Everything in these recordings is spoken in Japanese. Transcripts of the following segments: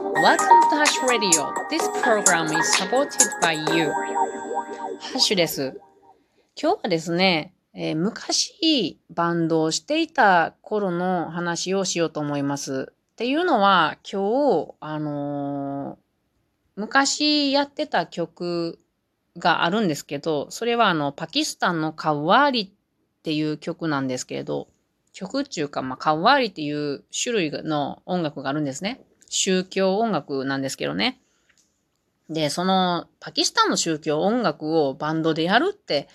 Welcome to Hash Radio. This program is supported by you. ハッシュです。今日はですね、えー昔バンドをしていた頃の話をしようと思います。っていうのは今日、あのー昔やってた曲があるんですけど、それはあの、パキスタンのカウワーリっていう曲なんですけれど、曲っていうか、まあ、カウワーリっていう種類の音楽があるんですね。宗教音楽なんですけどね。で、そのパキスタンの宗教音楽をバンドでやるって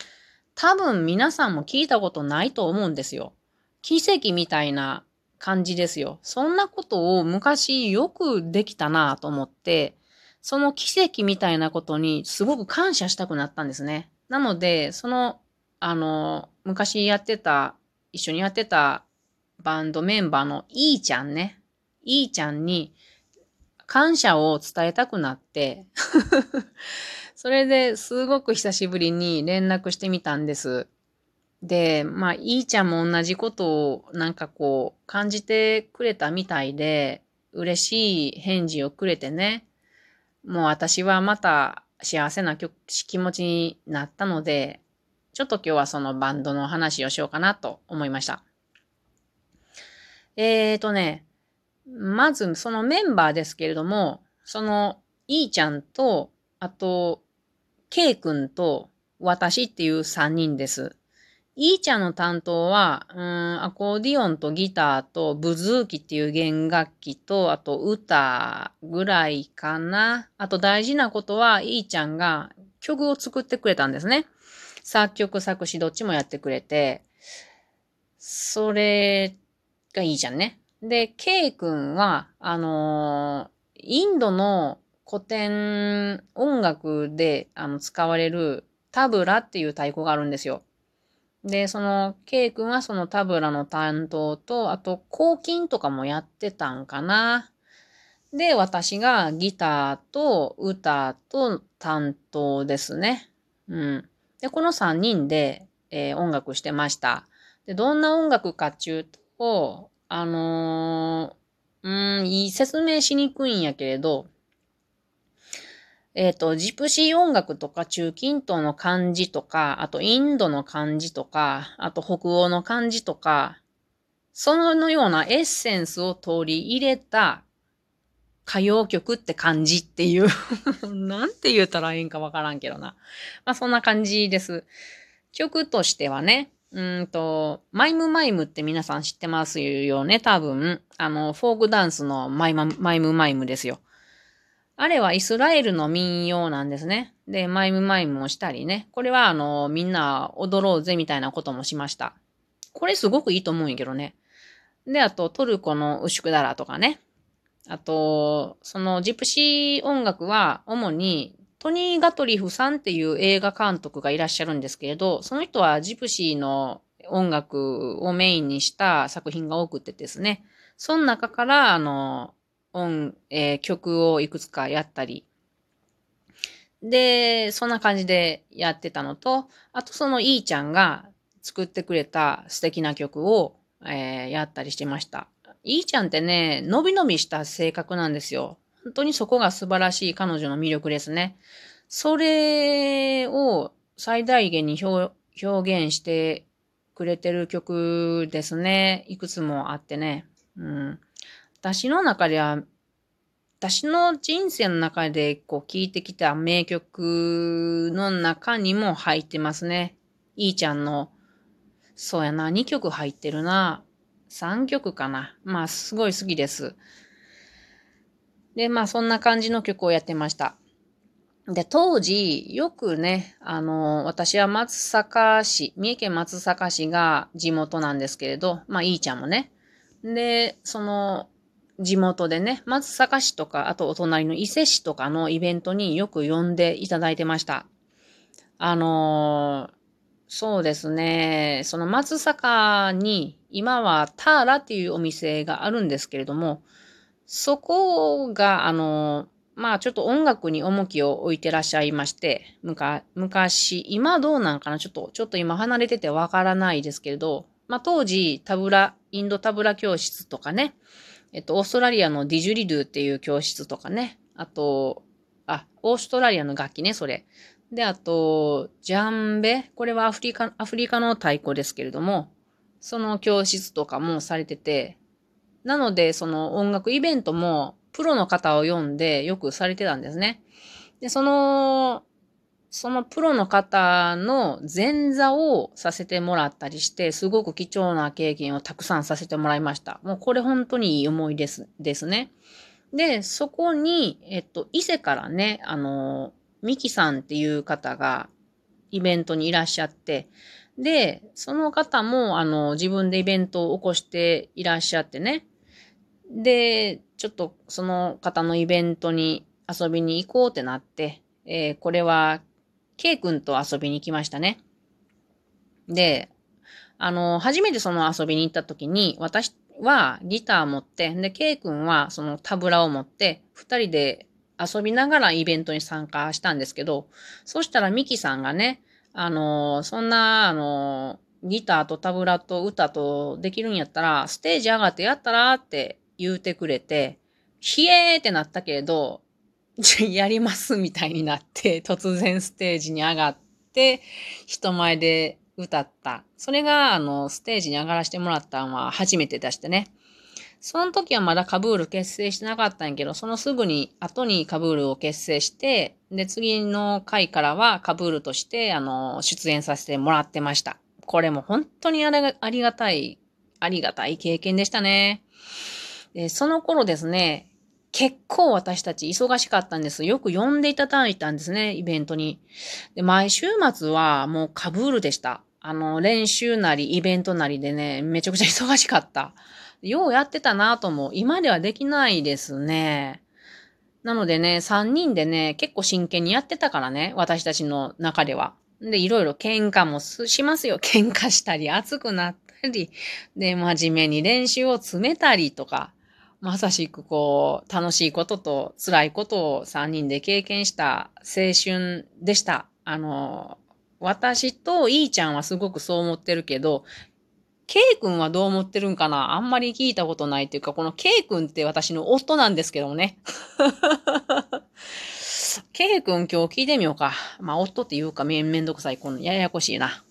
多分皆さんも聞いたことないと思うんですよ。奇跡みたいな感じですよ。そんなことを昔よくできたなと思って、その奇跡みたいなことにすごく感謝したくなったんですね。なので、その、あの、昔やってた、一緒にやってたバンドメンバーのイーちゃんね。イーちゃんに感謝を伝えたくなって、それですごく久しぶりに連絡してみたんです。で、まあ、イーちゃんも同じことをなんかこう感じてくれたみたいで、嬉しい返事をくれてね、もう私はまた幸せな気持ちになったので、ちょっと今日はそのバンドの話をしようかなと思いました。えーとね、まずそのメンバーですけれども、そのイーちゃんと、あと、ケイ君と私っていう3人です。イーちゃんの担当は、うん、アコーディオンとギターとブズーキっていう弦楽器と、あと歌ぐらいかな。あと大事なことは、イーちゃんが曲を作ってくれたんですね。作曲、作詞どっちもやってくれて、それがいいじゃんね。で、ケイ君は、あのーインドの古典音楽であの使われるタブラっていう太鼓があるんですよ。で、その、ケイ君はそのタブラの担当と、あと、抗菌とかもやってたんかな。で、私がギターと歌と担当ですね。うん。で、この3人で、えー音楽してました。で、どんな音楽かっていうと、あのーうーん、いい説明しにくいんやけれど、えっ、と、ジプシー音楽とか中近東の漢字とか、あとインドの漢字とか、あと北欧の漢字とか、そのようなエッセンスを取り入れた歌謡曲って感じっていう、なんて言ったらいいんかわからんけどな。まあそんな感じです。曲としてはね、うんと、マイムマイムって皆さん知ってますよね、多分。あの、フォークダンスのマイママイムマイムですよ。あれはイスラエルの民謡なんですね。で、マイムマイムをしたりね。これはあの、みんな踊ろうぜみたいなこともしました。これすごくいいと思うんやけどね。で、あとトルコのウシュクダラとかね。あと、そのジプシー音楽は主にトニー・ガトリフさんっていう映画監督がいらっしゃるんですけれど、その人はジプシーの音楽をメインにした作品が多くてですね。その中から、あの、音、えー曲をいくつかやったり。で、そんな感じでやってたのと、あとそのイーちゃんが作ってくれた素敵な曲を、えーやったりしてました。イーちゃんってね、のびのびした性格なんですよ。本当にそこが素晴らしい彼女の魅力ですね。それを最大限に表現してくれてる曲ですね。いくつもあってね。うん。私の中では、私の人生の中でこう聴いてきた名曲の中にも入ってますね。いーちゃんの、そうやな、2曲入ってるな。3曲かな。まあ、すごい好きです。で、まあ、そんな感じの曲をやってました。で、当時、よくね、あの、私は松阪市、三重県松阪市が地元なんですけれど、まあ、いいちゃんもね。で、その、地元でね、松阪市とか、あとお隣の伊勢市とかのイベントによく呼んでいただいてました。あのそうですね、その松阪に今はターラっていうお店があるんですけれども、そこが、あのまあちょっと音楽に重きを置いてらっしゃいまして、むか昔、今どうなんかな？ちょっと、ちょっと今離れててわからないですけれど、まあ当時、タブラ、インドタブラ教室とかね、えっと、オーストラリアのディジュリドゥっていう教室とかね。あと、あ、オーストラリアの楽器ね、それ。で、あと、ジャンベ？これはアフリカ、アフリカの太鼓ですけれども、その教室とかもされてて、なので、その音楽イベントも、プロの方を呼んでよくされてたんですね。で、その、そのプロの方の前座をさせてもらったりして、すごく貴重な経験をたくさんさせてもらいました。もうこれ本当にいい思いです、ですね。で、そこに、えっと、伊勢からね、あの、ミキさんっていう方がイベントにいらっしゃって、で、その方も、あの、自分でイベントを起こしていらっしゃってね。で、ちょっとその方のイベントに遊びに行こうってなって、えー、これは K 君と遊びに行きましたね。で、あの、初めてその遊びに行った時に、私はギター持って、で、K 君はそのタブラを持って、二人で遊びながらイベントに参加したんですけど、そしたらミキさんがね、あの、そんな、あの、ギターとタブラと歌とできるんやったら、ステージ上がってやったらって言うてくれて、ひえーってなったけれど、やりますみたいになって、突然ステージに上がって、人前で歌った。それが、あの、ステージに上がらせてもらったのは初めて出してね。その時はまだカブール結成してなかったんやけど、そのすぐに後にカブールを結成して、で、次の回からはカブールとして、あの、出演させてもらってました。これも本当にありがたい、ありがたい経験でしたね。で、その頃ですね、結構私たち忙しかったんです。よく呼んでいただいたんですね、イベントに。で、毎週末はもうカブールでした。あの、練習なりイベントなりでね、めちゃくちゃ忙しかった。ようやってたなとも、今ではできないですね。なのでね、3人でね、結構真剣にやってたからね、私たちの中では。で、いろいろ喧嘩もしますよ。喧嘩したり、熱くなったり、で、真面目に練習を詰めたりとか。まさしくこう、楽しいことと辛いことを3人で経験した青春でした。あの、私といーちゃんはすごくそう思ってるけど、K 君はどう思ってるんかな？あんまり聞いたことないっていうか、この K 君って私の夫なんですけどもね。K 君今日聞いてみようか。まあ、夫って言うかめめんどくさい。このややこしいな。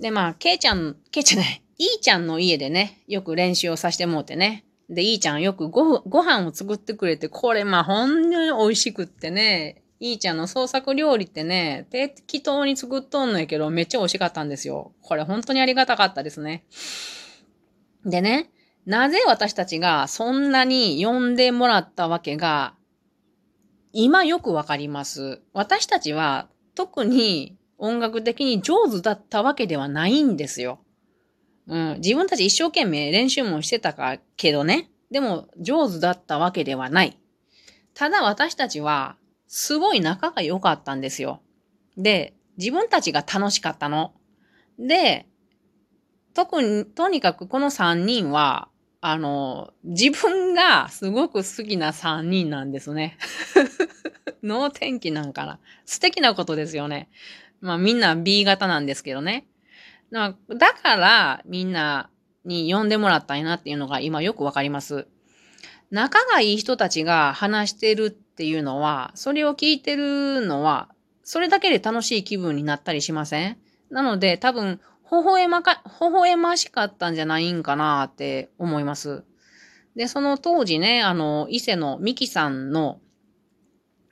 で、まあ、K ちゃん、K ちゃんね、いーちゃんの家でね、よく練習をさせてもうてね。で、いいちゃんよくご、ご飯を作ってくれて、これまあほんに美味しくってね、いいちゃんの創作料理ってね、適当に作っとんのやけど、めっちゃ美味しかったんですよ。これ本当にありがたかったですね。でね、なぜ私たちがそんなに呼んでもらったわけが、今よくわかります。私たちは特に音楽的に上手だったわけではないんですよ。うん、自分たち一生懸命練習もしてたかけどね。でも上手だったわけではない。ただ私たちはすごい仲が良かったんですよ。で、自分たちが楽しかったの。で、特に、とにかくこの三人は、あの、自分がすごく好きな三人なんですね。脳天気なんかな。素敵なことですよね。まあみんな B 型なんですけどね。だからみんなに呼んでもらったんやなっていうのが今よくわかります。仲がいい人たちが話してるっていうのは、それを聞いてるのは、それだけで楽しい気分になったりしません？なので多分、微笑まか、微笑ましかったんじゃないんかなって思います。で、その当時ね、あの、伊勢のミキさんの、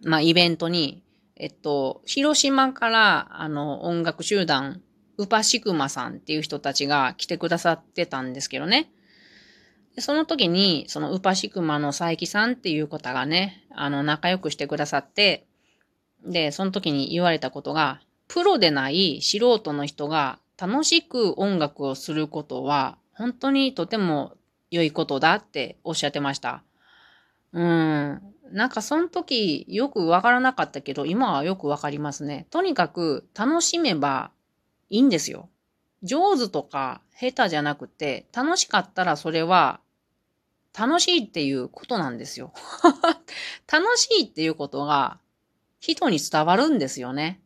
まあ、イベントに、えっと、広島から、あの、音楽集団、ウパシクマさんっていう人たちが来てくださってたんですけどね。その時に、そのウパシクマの佐伯さんっていう方がね、あの、仲良くしてくださって、で、その時に言われたことが、プロでない素人の人が楽しく音楽をすることは、本当にとても良いことだっておっしゃってました。うん。なんかその時よくわからなかったけど、今はよくわかりますね。とにかく楽しめばいいんですよ。上手とか下手じゃなくて、楽しかったらそれは楽しいっていうことなんですよ。楽しいっていうことが人に伝わるんですよね。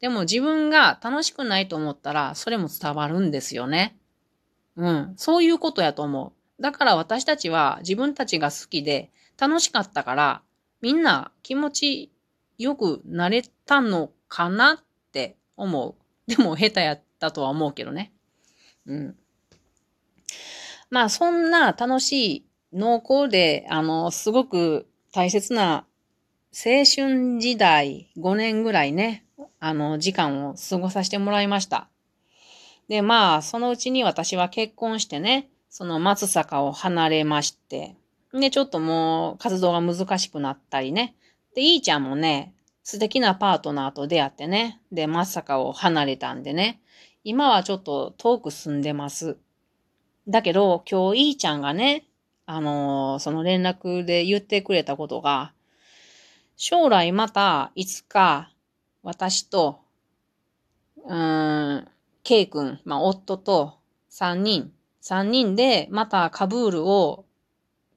でも自分が楽しくないと思ったらそれも伝わるんですよね。うん。そういうことやと思う。だから私たちは自分たちが好きで楽しかったから、みんな気持ちよくなれたのかなって思う。でも下手やったとは思うけどね。うん。まあそんな楽しい濃厚で、あの、すごく大切な青春時代5年ぐらいね、あの、時間を過ごさせてもらいました。で、まあ、そのうちに私は結婚してね、その松坂を離れまして、で、ちょっともう活動が難しくなったりね。で、いいちゃんもね、素敵なパートナーと出会ってね、で、松坂を離れたんでね、今はちょっと遠く住んでます。だけど、今日いいちゃんがね、あのーその連絡で言ってくれたことが、将来またいつか私と、うーん、K 君、まあ、夫と3人、3人でまたカブールを、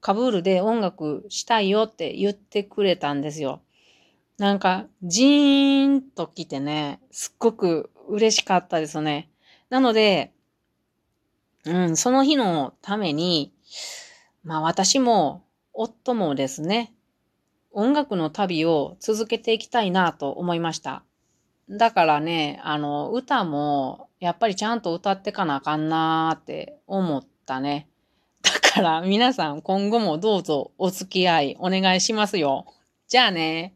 カブールで音楽したいよって言ってくれたんですよ。なんか、ジーンと来てね、すっごく嬉しかったですね。なので、うん、その日のために、まあ私も夫もですね、音楽の旅を続けていきたいなと思いました。だからね、あの、歌も、やっぱりちゃんと歌ってかなあかんなーって思ったね。だから皆さん今後もどうぞお付き合いお願いしますよ。じゃあね。